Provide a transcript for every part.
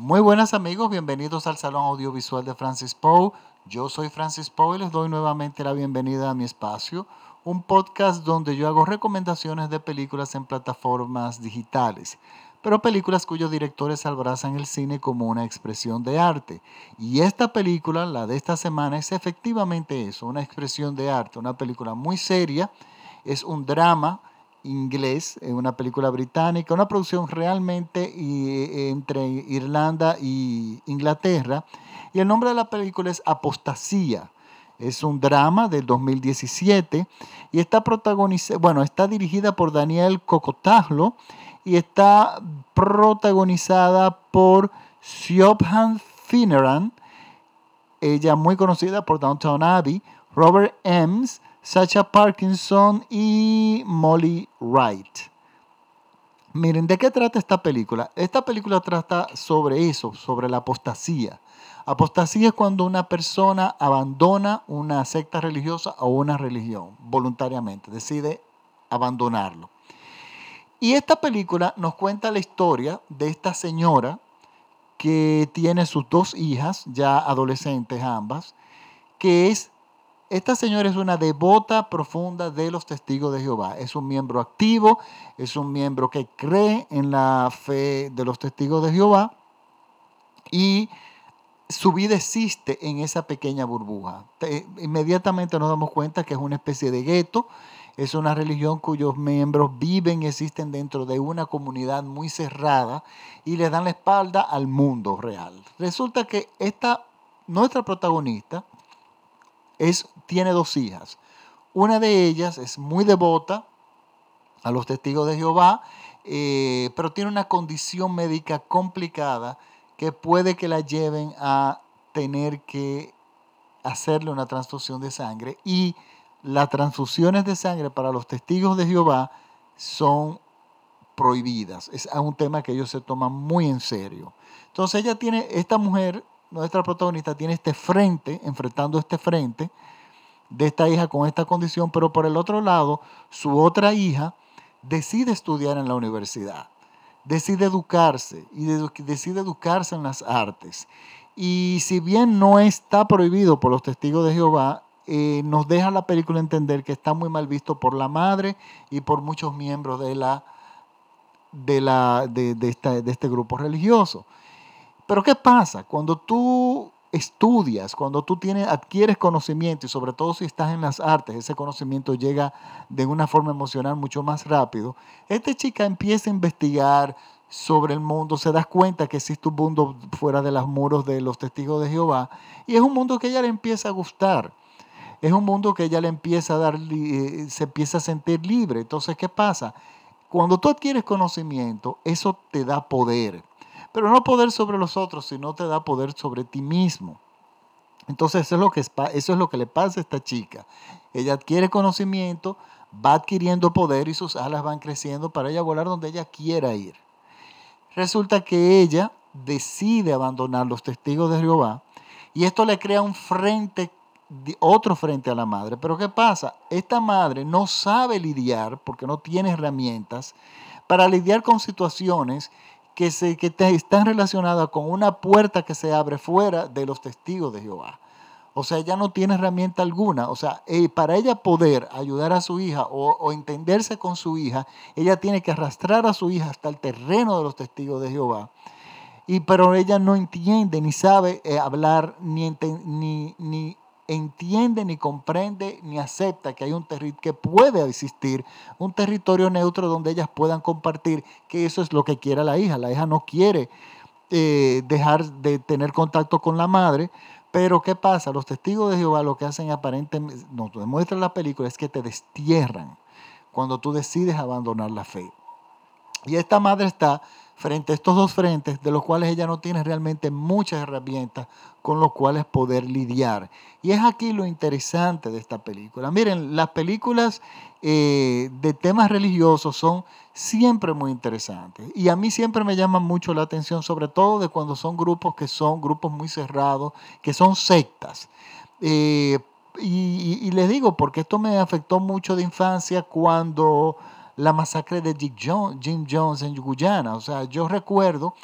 Muy buenas amigos, bienvenidos al Salón Audiovisual de Francis Poe. Yo soy Francis Poe y les doy nuevamente la bienvenida a mi espacio, un podcast donde yo hago recomendaciones de películas en plataformas digitales, pero películas cuyos directores abrazan el cine como una expresión de arte. Y esta película, la de esta semana, es efectivamente eso, una expresión de arte, una película muy seria, es un drama inglés, una película británica, una producción realmente entre Irlanda y Inglaterra. Y el nombre de la película es Apostasía. Es un drama del 2017 y está bueno, está dirigida por Daniel Cocotaglo y está protagonizada por Siobhan Finneran, ella muy conocida por Downtown Abbey, Robert Ems, Sacha Parkinson y Molly Wright. Miren, ¿de qué trata esta película? Esta película trata sobre eso, sobre la apostasía. Apostasía es cuando una persona abandona una secta religiosa o una religión voluntariamente, decide abandonarlo. Y esta película nos cuenta la historia de esta señora que tiene sus dos hijas, ya adolescentes ambas, que es, esta señora es una devota profunda de los testigos de Jehová. Es un miembro activo, es un miembro que cree en la fe de los testigos de Jehová y su vida existe en esa pequeña burbuja. Inmediatamente nos damos cuenta que es una especie de gueto, es una religión cuyos miembros viven y existen dentro de una comunidad muy cerrada y le dan la espalda al mundo real. Resulta que esta, nuestra protagonista es, tiene dos hijas. Una de ellas es muy devota a los testigos de Jehová, eh, pero tiene una condición médica complicada que puede que la lleven a tener que hacerle una transfusión de sangre y las transfusiones de sangre para los testigos de Jehová son prohibidas. Es un tema que ellos se toman muy en serio. Entonces ella tiene, esta mujer, nuestra protagonista, tiene este frente, enfrentando este frente de esta hija con esta condición, pero por el otro lado, su otra hija decide estudiar en la universidad decide educarse y decide educarse en las artes. Y si bien no está prohibido por los testigos de Jehová, eh, nos deja la película entender que está muy mal visto por la madre y por muchos miembros de, la, de, la, de, de este grupo religioso. Pero ¿qué pasa? Cuando tú estudias, cuando tú tienes, adquieres conocimiento y sobre todo si estás en las artes, ese conocimiento llega de una forma emocional mucho más rápido, esta chica empieza a investigar sobre el mundo, se da cuenta que existe un mundo fuera de los muros de los testigos de Jehová y es un mundo que ella le empieza a gustar. Es un mundo que ella le empieza a dar, eh, se empieza a sentir libre. Entonces, ¿qué pasa? Cuando tú adquieres conocimiento, eso te da poder pero no poder sobre los otros, sino te da poder sobre ti mismo. Entonces eso es lo que, eso es lo que le pasa a esta chica. Ella adquiere conocimiento, va adquiriendo poder y sus alas van creciendo para ella volar donde ella quiera ir. Resulta que ella decide abandonar los testigos de Jehová y esto le crea un frente, otro frente a la madre. Pero ¿qué pasa? Esta madre no sabe lidiar porque no tiene herramientas para lidiar con situaciones que, se, que están relacionadas con una puerta que se abre fuera de los testigos de Jehová. O sea, ella no tiene herramienta alguna. O sea, eh, para ella poder ayudar a su hija o, entenderse con su hija, ella tiene que arrastrar a su hija hasta el terreno de los testigos de Jehová. Y, pero ella no entiende ni sabe eh, hablar ni, ni, ni entiende, ni comprende, ni acepta que hay un territorio que puede existir, un territorio neutro donde ellas puedan compartir, que eso es lo que quiere la hija. La hija no quiere eh, dejar de tener contacto con la madre, pero ¿qué pasa? Los testigos de Jehová lo que hacen aparentemente, nos demuestra la película, es que te destierran cuando tú decides abandonar la fe. Y esta madre está frente a estos dos frentes, de los cuales ella no tiene realmente muchas herramientas con los cuales poder lidiar. Y es aquí lo interesante de esta película. Miren, las películas eh, de temas religiosos son siempre muy interesantes. Y a mí siempre me llama mucho la atención, sobre todo de cuando son grupos que son grupos muy cerrados, que son sectas. Eh, y les digo, porque esto me afectó mucho de infancia cuando la masacre de Jim Jones en Guyana. O sea, yo recuerdo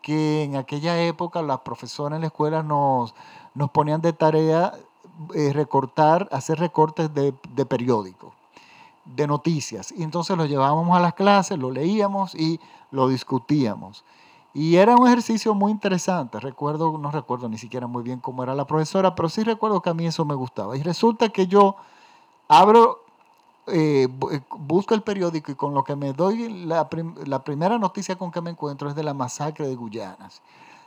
que en aquella época las profesoras en la escuela nos, nos ponían de tarea eh, recortar, hacer recortes de, de periódicos, de noticias. Y entonces lo llevábamos a las clases, lo leíamos y lo discutíamos. Y era un ejercicio muy interesante. Recuerdo, no recuerdo ni siquiera muy bien cómo era la profesora, pero sí recuerdo que a mí eso me gustaba. Y resulta que yo abro, eh, eh, busco el periódico y con lo que me doy, la, primera noticia con que me encuentro es de la masacre de Guyanas.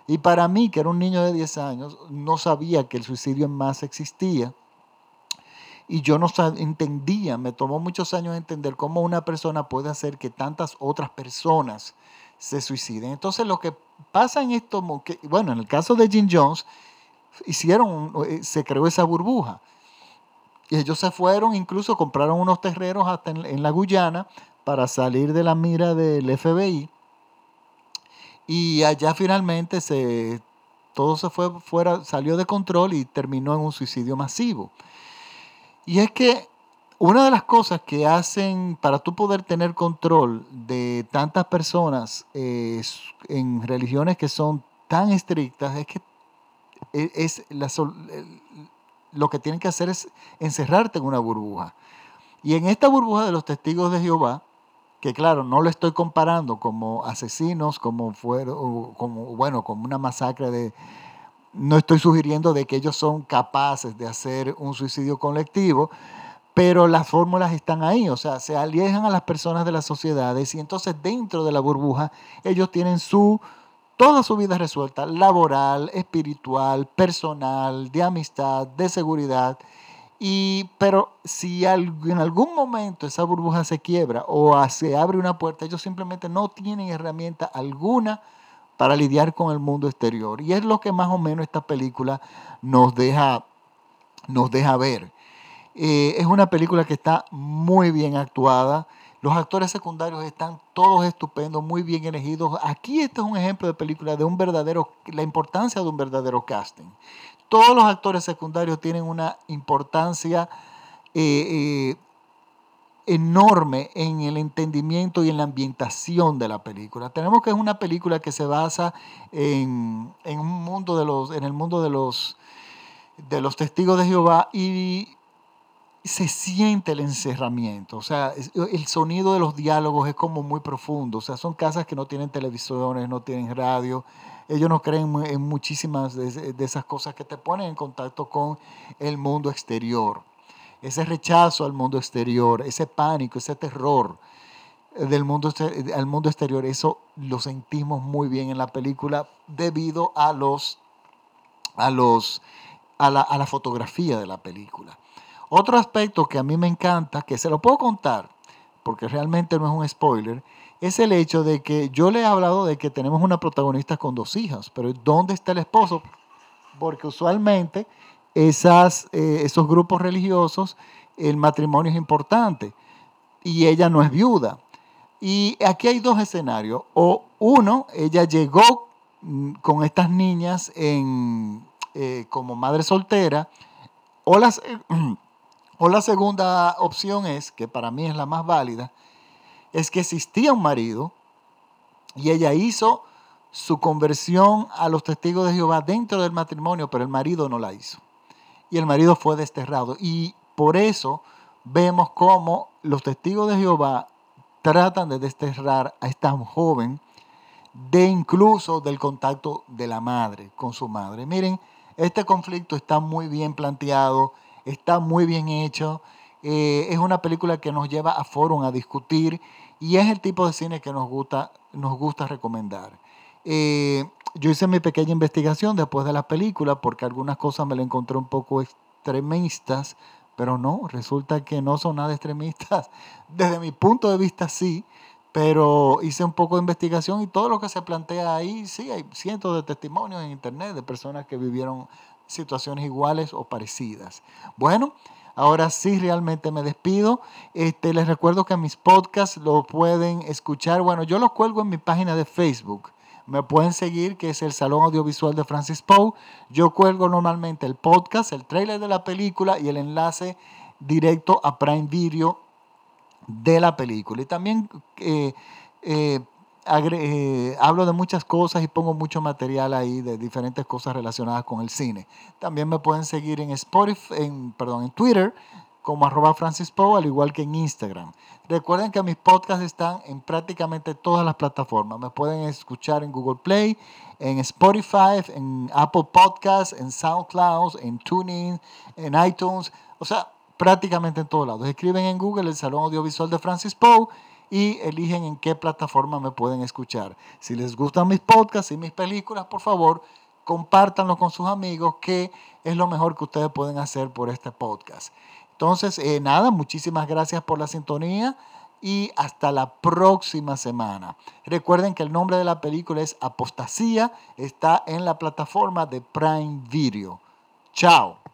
Y para mí, que era un niño de 10 años, no sabía que el suicidio en masa existía. Y yo no entendía, me tomó muchos años entender cómo una persona puede hacer que tantas otras personas se suiciden. Entonces lo que pasa en esto, bueno, en el caso de Jim Jones, hicieron, eh, se creó esa burbuja. Y ellos se fueron, incluso compraron unos terreros hasta en, la Guyana para salir de la mira del FBI. Y allá finalmente se, todo se fue fuera, salió de control y terminó en un suicidio masivo. Y es que una de las cosas que hacen para tú poder tener control de tantas personas en religiones que son tan estrictas es que e, es lo que tienen que hacer es encerrarte en una burbuja. Y en esta burbuja de los testigos de Jehová, que claro, no lo estoy comparando como asesinos, como fueron, como, bueno, como una masacre de, no estoy sugiriendo de que ellos son capaces de hacer un suicidio colectivo, pero las fórmulas están ahí, o sea, se alejan a las personas de las sociedades y entonces dentro de la burbuja ellos tienen su toda su vida resuelta, laboral, espiritual, personal, de amistad, de seguridad. Y, pero si en algún momento esa burbuja se quiebra o se abre una puerta, ellos simplemente no tienen herramienta alguna para lidiar con el mundo exterior. Y es lo que más o menos esta película nos deja, nos deja ver. Eh, es una película que está muy bien actuada. Los actores secundarios están todos estupendos, muy bien elegidos. Aquí este es un ejemplo de película de un verdadero, la importancia de un verdadero casting. Todos los actores secundarios tienen una importancia eh, eh, enorme en el entendimiento y en la ambientación de la película. Tenemos que es una película que se basa en, en un mundo de los, en el mundo de los, de los testigos de Jehová y se siente el encerramiento, o sea, el sonido de los diálogos es como muy profundo, o sea, son casas que no tienen televisiones, no tienen radio, ellos no creen en muchísimas de, esas cosas que te ponen en contacto con el mundo exterior. Ese rechazo al mundo exterior, ese pánico, ese terror del mundo, al mundo exterior, eso lo sentimos muy bien en la película debido a los, a los, a la, a la fotografía de la película. Otro aspecto que a mí me encanta, que se lo puedo contar, porque realmente no es un spoiler, es el hecho de que yo le he hablado de que tenemos una protagonista con dos hijas, pero ¿dónde está el esposo? Porque usualmente eh, esos grupos religiosos, el matrimonio es importante y ella no es viuda. Y aquí hay dos escenarios. O uno, ella llegó mm, con estas niñas eh, como madre soltera, o las... O la segunda opción es, que para mí es la más válida, es que existía un marido y ella hizo su conversión a los testigos de Jehová dentro del matrimonio, pero el marido no la hizo. Y el marido fue desterrado. Y por eso vemos cómo los testigos de Jehová tratan de desterrar a esta joven de incluso del contacto de la madre con su madre. Miren, este conflicto está muy bien planteado está muy bien hecho. Eh, es una película que nos lleva a forum a discutir y es el tipo de cine que nos gusta, nos gusta recomendar. Eh, yo hice mi pequeña investigación después de la película porque algunas cosas me las encontré un poco extremistas, pero no, resulta que no son nada extremistas. Desde mi punto de vista sí, pero hice un poco de investigación y todo lo que se plantea ahí, sí, hay cientos de testimonios en internet de personas que vivieron situaciones iguales o parecidas. Bueno, ahora sí realmente me despido. Este, les recuerdo que mis podcasts lo pueden escuchar. Bueno, yo los cuelgo en mi página de Facebook. Me pueden seguir, que es el Salón Audiovisual de Francis Poe. Yo cuelgo normalmente el podcast, el trailer de la película y el enlace directo a Prime Video de la película. Y también eh, eh, eh, hablo de muchas cosas y pongo mucho material ahí de diferentes cosas relacionadas con el cine. También me pueden seguir en Spotify, en, perdón, en Twitter como arroba Francis al igual que en Instagram. Recuerden que mis podcasts están en prácticamente todas las plataformas. Me pueden escuchar en Google Play, en Spotify, en Apple Podcasts, en SoundCloud, en TuneIn, en iTunes. O sea, prácticamente en todos lados. Escriben en Google el Salón Audiovisual de Francis Poe y eligen en qué plataforma me pueden escuchar. Si les gustan mis podcasts y mis películas, por favor, compártanlo con sus amigos, que es lo mejor que ustedes pueden hacer por este podcast. Entonces, eh, nada, muchísimas gracias por la sintonía y hasta la próxima semana. Recuerden que el nombre de la película es Apostasía, está en la plataforma de Prime Video. Chao.